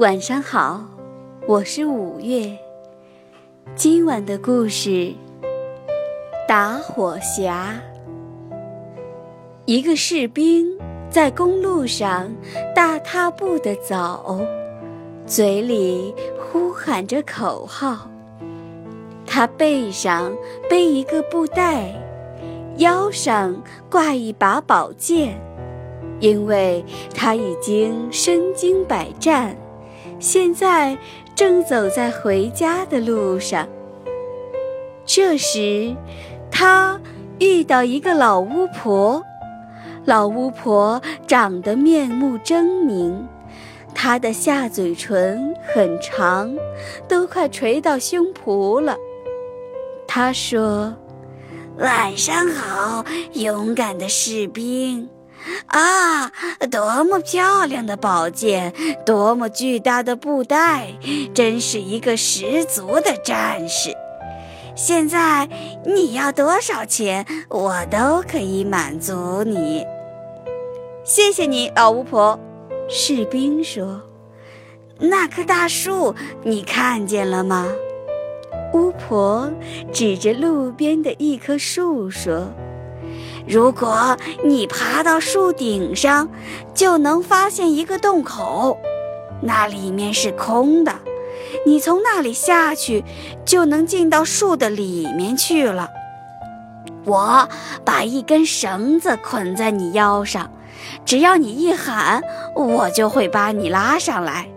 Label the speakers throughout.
Speaker 1: 晚上好，我是五月。今晚的故事：打火侠。一个士兵在公路上大踏步地走，嘴里呼喊着口号。他背上背一个布袋，腰上挂一把宝剑，因为他已经身经百战。现在正走在回家的路上。这时，他遇到一个老巫婆。老巫婆长得面目狰狞，她的下嘴唇很长，都快垂到胸脯了。她说：“
Speaker 2: 晚上好，勇敢的士兵。”啊，多么漂亮的宝剑，多么巨大的布袋，真是一个十足的战士。现在你要多少钱，我都可以满足你。
Speaker 1: 谢谢你，老巫婆。士兵说：“
Speaker 2: 那棵大树，你看见了吗？”
Speaker 1: 巫婆指着路边的一棵树说。
Speaker 2: 如果你爬到树顶上，就能发现一个洞口，那里面是空的。你从那里下去，就能进到树的里面去了。我把一根绳子捆在你腰上，只要你一喊，我就会把你拉上来。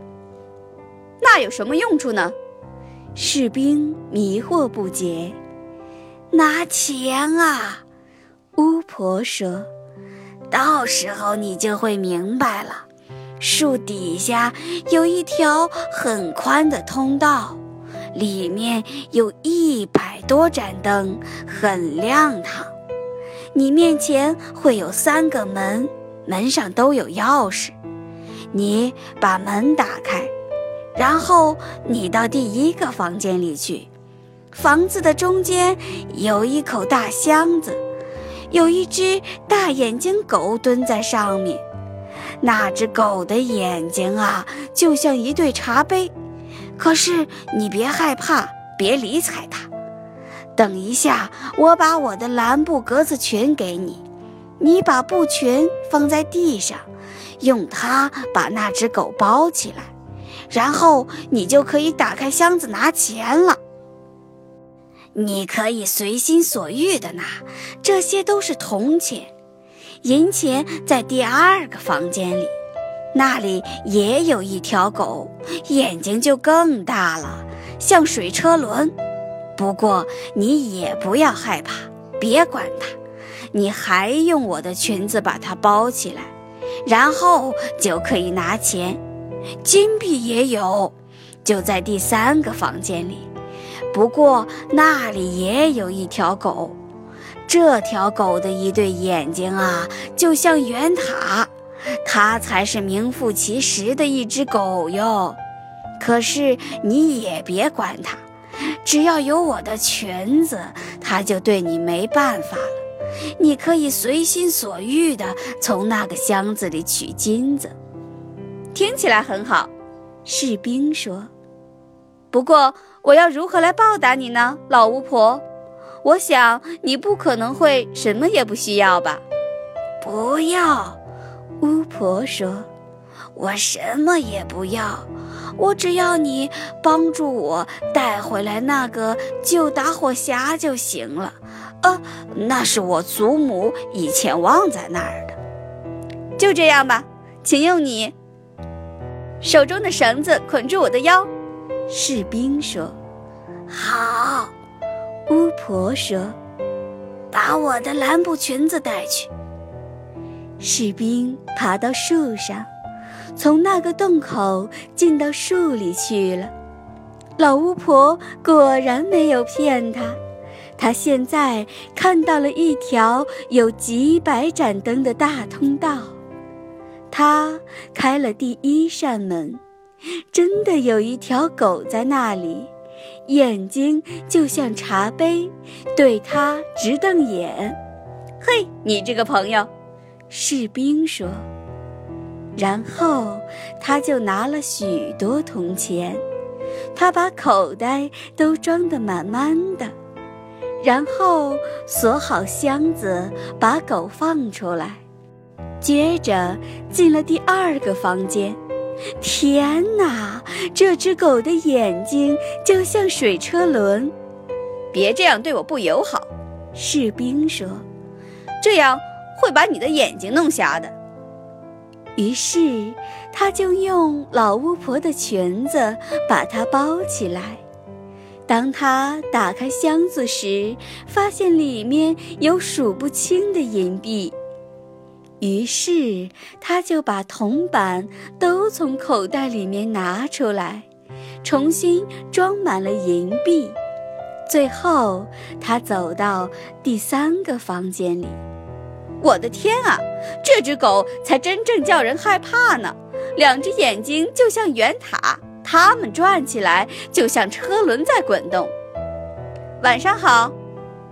Speaker 1: 那有什么用处呢？士兵迷惑不解。
Speaker 2: 拿钱啊！
Speaker 1: 巫婆说：“
Speaker 2: 到时候你就会明白了。树底下有一条很宽的通道，里面有一百多盏灯，很亮堂。你面前会有三个门，门上都有钥匙。你把门打开，然后你到第一个房间里去。房子的中间有一口大箱子。”有一只大眼睛狗蹲在上面，那只狗的眼睛啊，就像一对茶杯。可是你别害怕，别理睬它。等一下，我把我的蓝布格子裙给你，你把布裙放在地上，用它把那只狗包起来，然后你就可以打开箱子拿钱了。你可以随心所欲的拿，这些都是铜钱，银钱在第二个房间里，那里也有一条狗，眼睛就更大了，像水车轮。不过你也不要害怕，别管它，你还用我的裙子把它包起来，然后就可以拿钱，金币也有，就在第三个房间里。不过那里也有一条狗，这条狗的一对眼睛啊，就像圆塔，它才是名副其实的一只狗哟。可是你也别管它，只要有我的裙子，它就对你没办法了。你可以随心所欲地从那个箱子里取金子。
Speaker 1: 听起来很好，士兵说。不过。我要如何来报答你呢，老巫婆？我想你不可能会什么也不需要吧？
Speaker 2: 不要，巫婆说：“我什么也不要，我只要你帮助我带回来那个旧打火匣就行了。呃，那是我祖母以前忘在那儿的。
Speaker 1: 就这样吧，请用你手中的绳子捆住我的腰。”士兵说：“
Speaker 2: 好。”
Speaker 1: 巫婆说：“
Speaker 2: 把我的蓝布裙子带去。”
Speaker 1: 士兵爬到树上，从那个洞口进到树里去了。老巫婆果然没有骗他，他现在看到了一条有几百盏灯的大通道。他开了第一扇门。真的有一条狗在那里，眼睛就像茶杯，对他直瞪眼。嘿，你这个朋友，士兵说：“然后他就拿了许多铜钱，他把口袋都装得满满的，然后锁好箱子，把狗放出来，接着进了第二个房间。天哪，这只狗的眼睛就像水车轮！
Speaker 2: 别这样对我不友好，
Speaker 1: 士兵说，
Speaker 2: 这样会把你的眼睛弄瞎的。
Speaker 1: 于是，他就用老巫婆的裙子把它包起来。当他打开箱子时，发现里面有数不清的银币。于是，他就把铜板都从口袋里面拿出来，重新装满了银币。最后，他走到第三个房间里。
Speaker 2: 我的天啊，这只狗才真正叫人害怕呢！两只眼睛就像圆塔，它们转起来就像车轮在滚动。晚上好，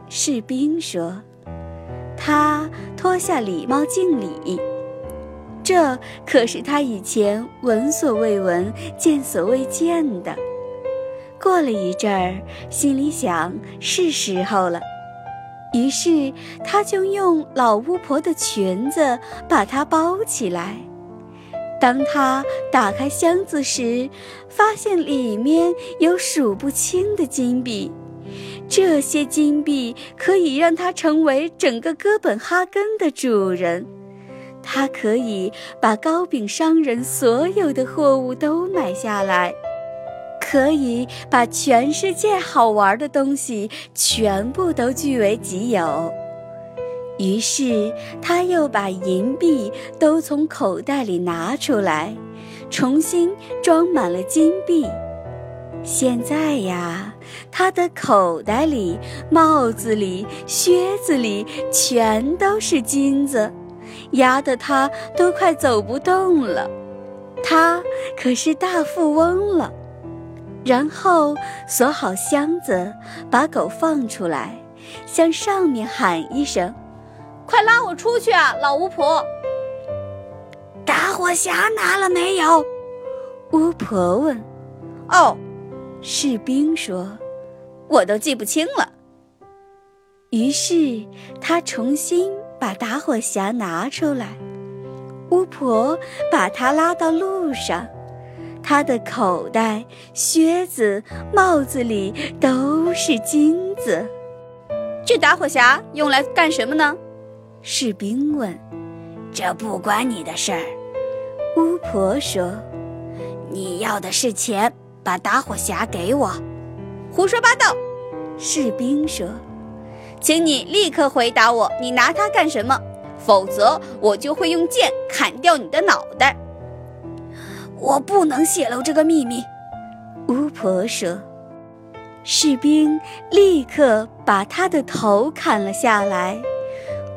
Speaker 1: 士兵说。他脱下礼帽敬礼，这可是他以前闻所未闻、见所未见的。过了一阵儿，心里想是时候了。于是，他就用老巫婆的裙子把它包起来。当他打开箱子时，发现里面有数不清的金币。这些金币可以让他成为整个哥本哈根的主人。他可以把糕饼商人所有的货物都买下来。可以把全世界好玩的东西全部都据为己有。于是，他又把银币都从口袋里拿出来，重新装满了金币。现在呀，他的口袋里、帽子里、靴子里全都是金子，压得他都快走不动了。他可是大富翁了。然后锁好箱子，把狗放出来，向上面喊一声：“
Speaker 2: 快拉我出去啊，老巫婆！”
Speaker 3: 打火匣拿了没有？
Speaker 1: 巫婆问。
Speaker 2: “哦，
Speaker 1: 士兵说，
Speaker 2: 我都记不清了。”
Speaker 1: 于是他重新把打火匣拿出来，巫婆把他拉到路上。他的口袋、靴子、帽子里都是金子。
Speaker 2: 这打火匣用来干什么呢？
Speaker 1: 士兵问。
Speaker 3: 这不关你的事儿，
Speaker 1: 巫婆说。
Speaker 3: 你要的是钱，把打火匣给我。
Speaker 2: 胡说八道！
Speaker 1: 士兵说。
Speaker 2: 请你立刻回答我，你拿它干什么？否则我就会用剑砍掉你的脑袋。
Speaker 3: 我不能泄露这个秘密，
Speaker 1: 巫婆说。士兵立刻把他的头砍了下来，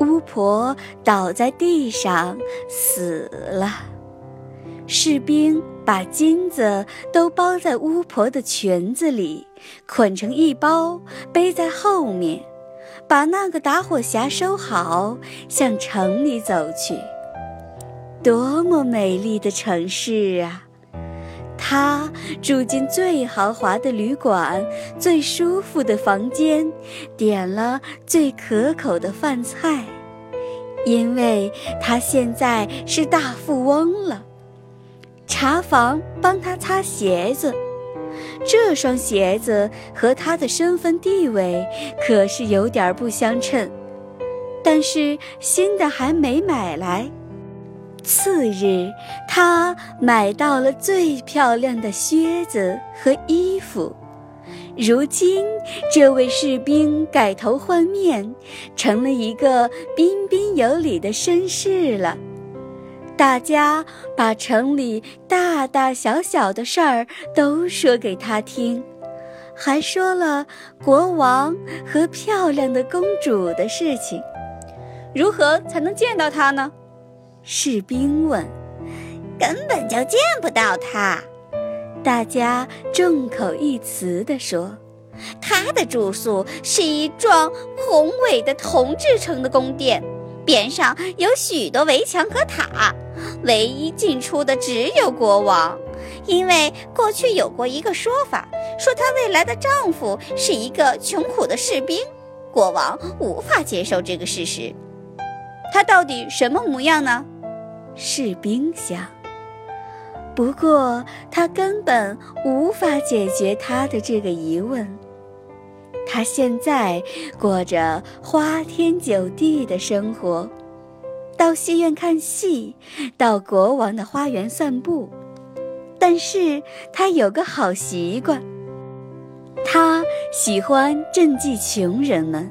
Speaker 1: 巫婆倒在地上死了。士兵把金子都包在巫婆的裙子里，捆成一包，背在后面，把那个打火匣收好，向城里走去。多么美丽的城市啊！他住进最豪华的旅馆，最舒服的房间，点了最可口的饭菜，因为他现在是大富翁了。茶房帮他擦鞋子，这双鞋子和他的身份地位可是有点不相称，但是新的还没买来。次日，他买到了最漂亮的靴子和衣服。如今，这位士兵改头换面，成了一个彬彬有礼的绅士了。大家把城里大大小小的事儿都说给他听，还说了国王和漂亮的公主的事情。
Speaker 2: 如何才能见到他呢？
Speaker 1: 士兵问：“
Speaker 3: 根本就见不到他。”
Speaker 1: 大家众口一词地说：“
Speaker 2: 他的住宿是一幢宏伟的铜制成的宫殿，边上有许多围墙和塔，唯一进出的只有国王，因为过去有过一个说法，说她未来的丈夫是一个穷苦的士兵。国王无法接受这个事实。他到底什么模样呢？
Speaker 1: 士兵想。不过他根本无法解决他的这个疑问。他现在过着花天酒地的生活，到戏院看戏，到国王的花园散步。但是他有个好习惯，他喜欢赈济穷人们，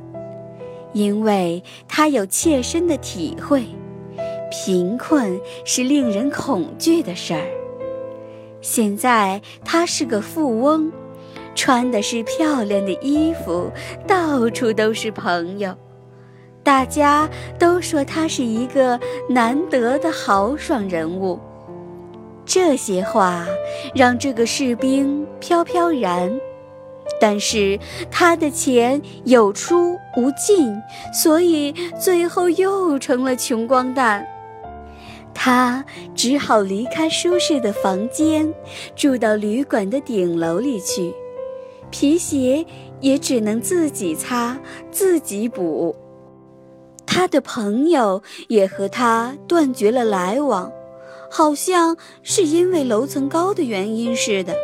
Speaker 1: 因为他有切身的体会，贫困是令人恐惧的事儿。现在他是个富翁。穿的是漂亮的衣服，到处都是朋友，大家都说他是一个难得的豪爽人物。这些话让这个士兵飘飘然，但是他的钱有出无进，所以最后又成了穷光蛋。他只好离开舒适的房间，住到旅馆的顶楼里去。皮鞋也只能自己擦自己补，他的朋友也和他断绝了来往，好像是因为楼层高的原因似的。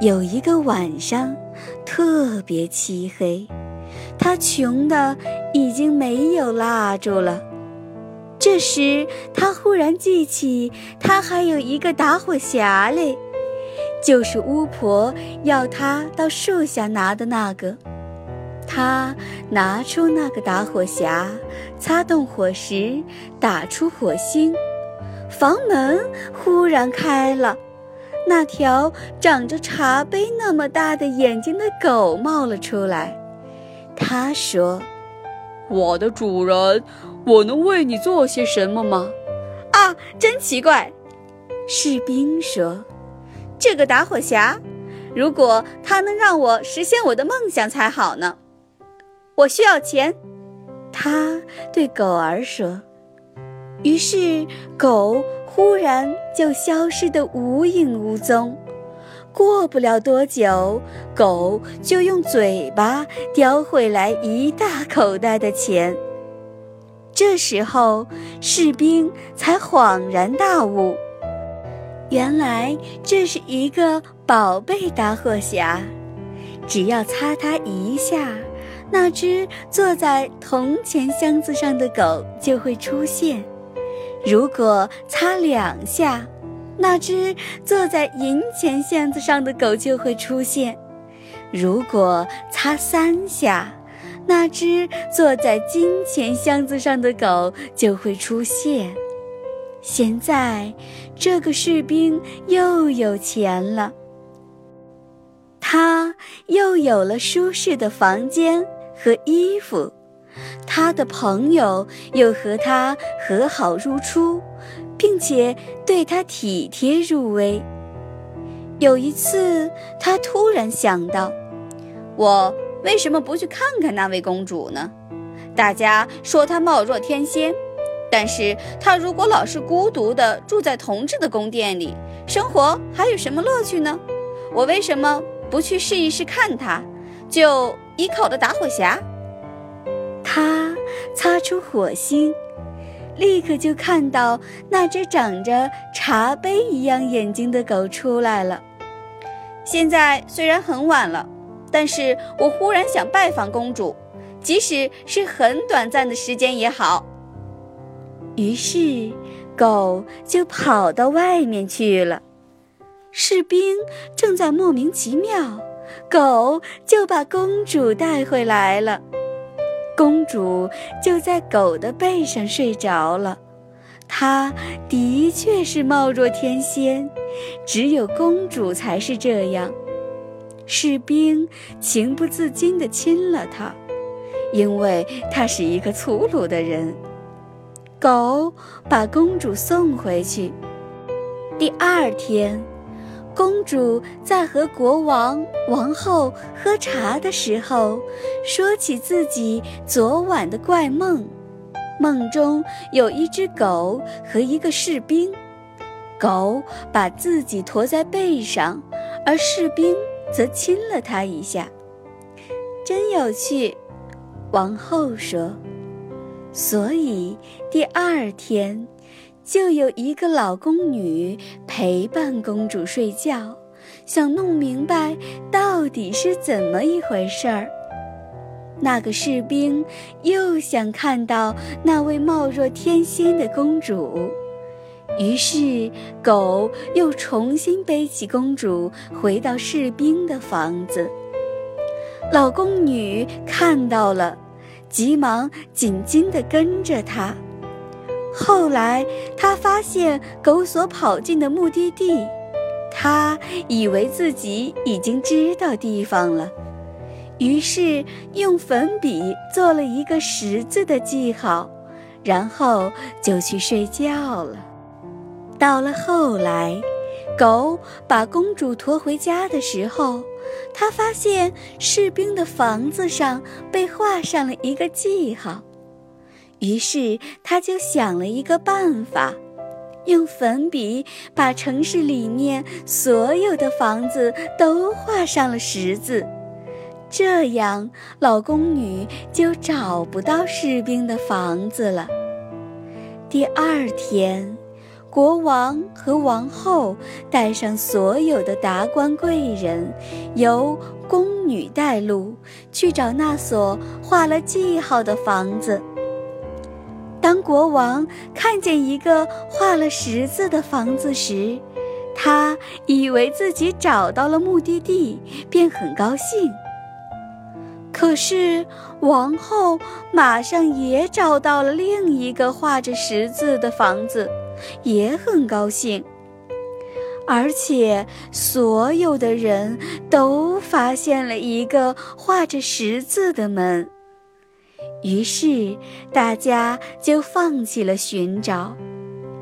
Speaker 1: 有一个晚上，特别漆黑，他穷的已经没有蜡烛了。这时，他忽然记起，他还有一个打火匣嘞。就是巫婆要他到树下拿的那个，他拿出那个打火匣，擦动火石，打出火星，房门忽然开了，那条长着茶杯那么大的眼睛的狗冒了出来。他说：“
Speaker 4: 我的主人，我能为你做些什么吗？”
Speaker 2: 啊，真奇怪，
Speaker 1: 士兵说。
Speaker 2: 这个打火匣，如果它能让我实现我的梦想才好呢。我需要钱，
Speaker 1: 他对狗儿说。于是狗忽然就消失得无影无踪。过不了多久，狗就用嘴巴叼回来一大口袋的钱。这时候，士兵才恍然大悟。原来这是一个宝贝打火匣，只要擦它一下，那只坐在铜钱箱子上的狗就会出现；如果擦两下，那只坐在银钱箱子上的狗就会出现；如果擦三下，那只坐在金钱箱子上的狗就会出现。现在，这个士兵又有钱了。他又有了舒适的房间和衣服，他的朋友又和他和好如初，并且对他体贴入微。有一次，他突然想到：
Speaker 2: 我为什么不去看看那位公主呢？大家说她貌若天仙。但是她如果老是孤独地住在同治的宫殿里，生活还有什么乐趣呢？我为什么不去试一试看她？就依靠的打火匣。
Speaker 1: 他擦出火星，立刻就看到那只长着茶杯一样眼睛的狗出来了。
Speaker 2: 现在虽然很晚了，但是我忽然想拜访公主，即使是很短暂的时间也好。
Speaker 1: 于是，狗就跑到外面去了。士兵正在莫名其妙，狗就把公主带回来了。公主就在狗的背上睡着了。她的确是貌若天仙，只有公主才是这样。士兵情不自禁地亲了她，因为他是一个粗鲁的人。狗把公主送回去。第二天，公主在和国王、王后喝茶的时候，说起自己昨晚的怪梦。梦中有一只狗和一个士兵，狗把自己驮在背上，而士兵则亲了它一下。真有趣，王后说。所以第二天，就有一个老宫女陪伴公主睡觉，想弄明白到底是怎么一回事儿。那个士兵又想看到那位貌若天仙的公主，于是狗又重新背起公主回到士兵的房子。老宫女看到了。急忙紧紧地跟着他。后来，他发现狗所跑进的目的地，他以为自己已经知道地方了，于是用粉笔做了一个十字的记号，然后就去睡觉了。到了后来，狗把公主驮回家的时候。他发现士兵的房子上被画上了一个记号，于是他就想了一个办法，用粉笔把城市里面所有的房子都画上了十字，这样老宫女就找不到士兵的房子了。第二天。国王和王后带上所有的达官贵人，由宫女带路去找那所画了记号的房子。当国王看见一个画了十字的房子时，他以为自己找到了目的地，便很高兴。可是王后马上也找到了另一个画着十字的房子。也很高兴，而且所有的人都发现了一个画着十字的门，于是大家就放弃了寻找，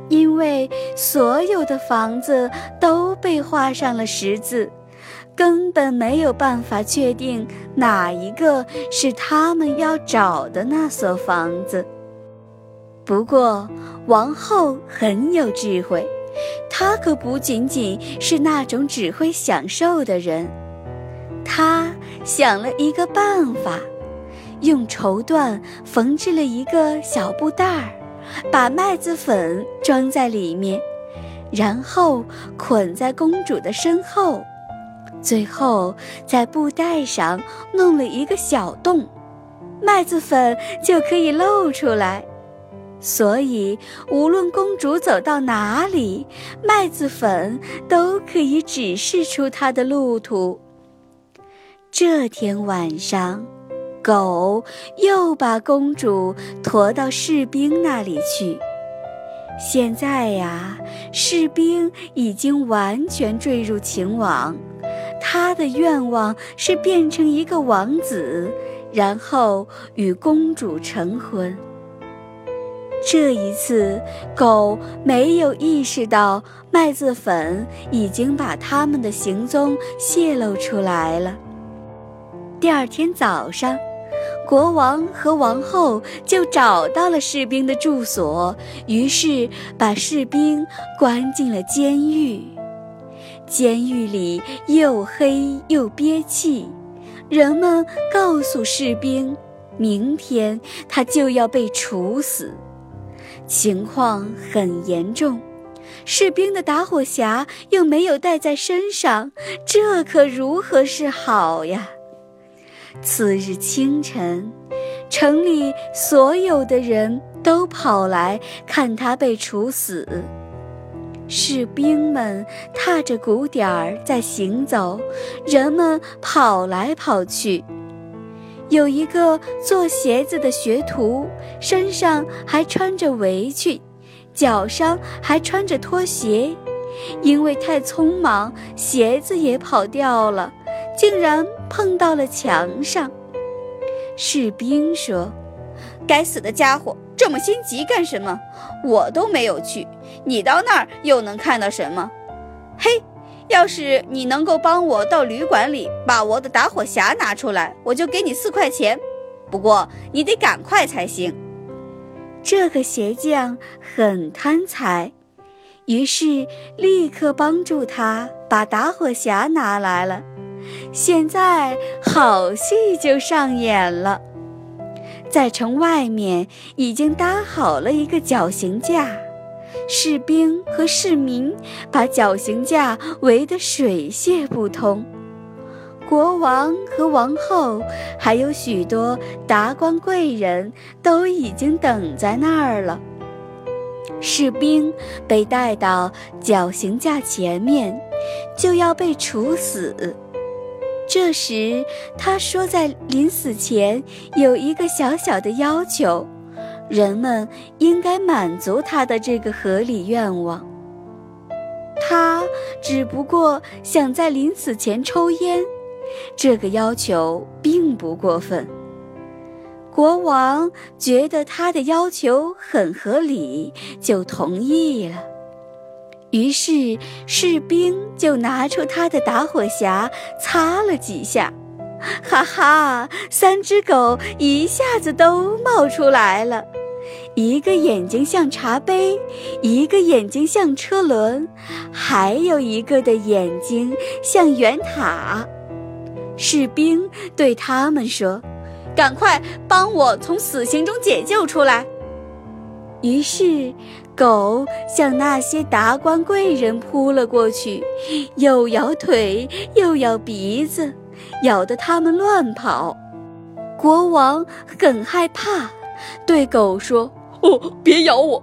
Speaker 1: 因为所有的房子都被画上了十字，根本没有办法确定哪一个是他们要找的那所房子。不过，王后很有智慧，她可不仅仅是那种只会享受的人。她想了一个办法，用绸缎缝制了一个小布袋儿，把麦子粉装在里面，然后捆在公主的身后，最后在布袋上弄了一个小洞，麦子粉就可以露出来。所以，无论公主走到哪里，麦子粉都可以指示出她的路途。这天晚上，狗又把公主驮到士兵那里去。现在呀，士兵已经完全坠入情网，他的愿望是变成一个王子，然后与公主成婚。这一次，狗没有意识到麦子粉已经把他们的行踪泄露出来了。第二天早上，国王和王后就找到了士兵的住所，于是把士兵关进了监狱。监狱里又黑又憋气，人们告诉士兵，明天他就要被处死。情况很严重，士兵的打火匣又没有带在身上，这可如何是好呀？次日清晨，城里所有的人都跑来看他被处死。士兵们踏着鼓点儿在行走，人们跑来跑去。有一个做鞋子的学徒，身上还穿着围裙，脚上还穿着拖鞋，因为太匆忙，鞋子也跑掉了，竟然碰到了墙上。士兵说：“
Speaker 2: 该死的家伙，这么心急干什么？我都没有去，你到那儿又能看到什么？嘿！”要是你能够帮我到旅馆里把我的打火匣拿出来，我就给你四块钱。不过你得赶快才行。
Speaker 1: 这个鞋匠很贪财，于是立刻帮助他把打火匣拿来了。现在好戏就上演了，在城外面已经搭好了一个绞刑架，士兵和市民把绞刑架围得水泄不通。国王和王后，还有许多达官贵人都已经等在那儿了。士兵被带到绞刑架前面，就要被处死。这时，他说，在临死前有一个小小的要求，人们应该满足他的这个合理愿望。他只不过想在临死前抽烟。这个要求并不过分。国王觉得他的要求很合理，就同意了。于是士兵就拿出他的打火匣，擦了几下，哈哈，三只狗一下子都冒出来了。一个眼睛像茶杯，一个眼睛像车轮，还有一个的眼睛像圆塔。士兵对他们说：“赶快帮我从死刑中解救出来。”于是，狗向那些达官贵人扑了过去，又咬腿又咬鼻子，咬得他们乱跑。国王很害怕，对狗说：“
Speaker 4: 哦，别咬我！”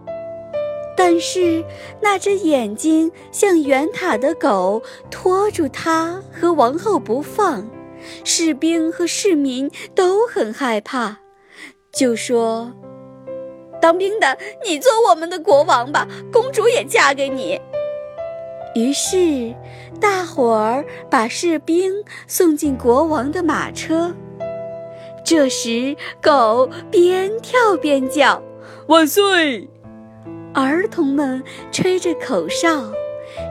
Speaker 1: 但是那只眼睛像圆塔的狗拖住他和王后不放。士兵和市民都很害怕，就说：“当兵的，你做我们的国王吧，公主也嫁给你。”于是，大伙儿把士兵送进国王的马车。这时，狗边跳边叫：“
Speaker 4: 万岁！”
Speaker 1: 儿童们吹着口哨，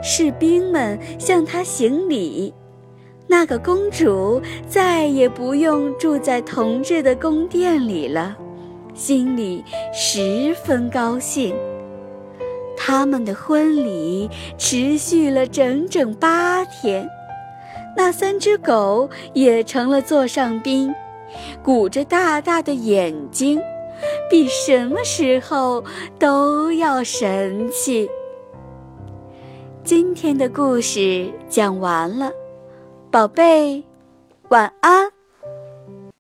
Speaker 1: 士兵们向他行礼。那个公主再也不用住在同治的宫殿里了，心里十分高兴。他们的婚礼持续了整整八天，那三只狗也成了座上宾，鼓着大大的眼睛，比什么时候都要神气。今天的故事讲完了。宝贝，晚安。